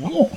Було.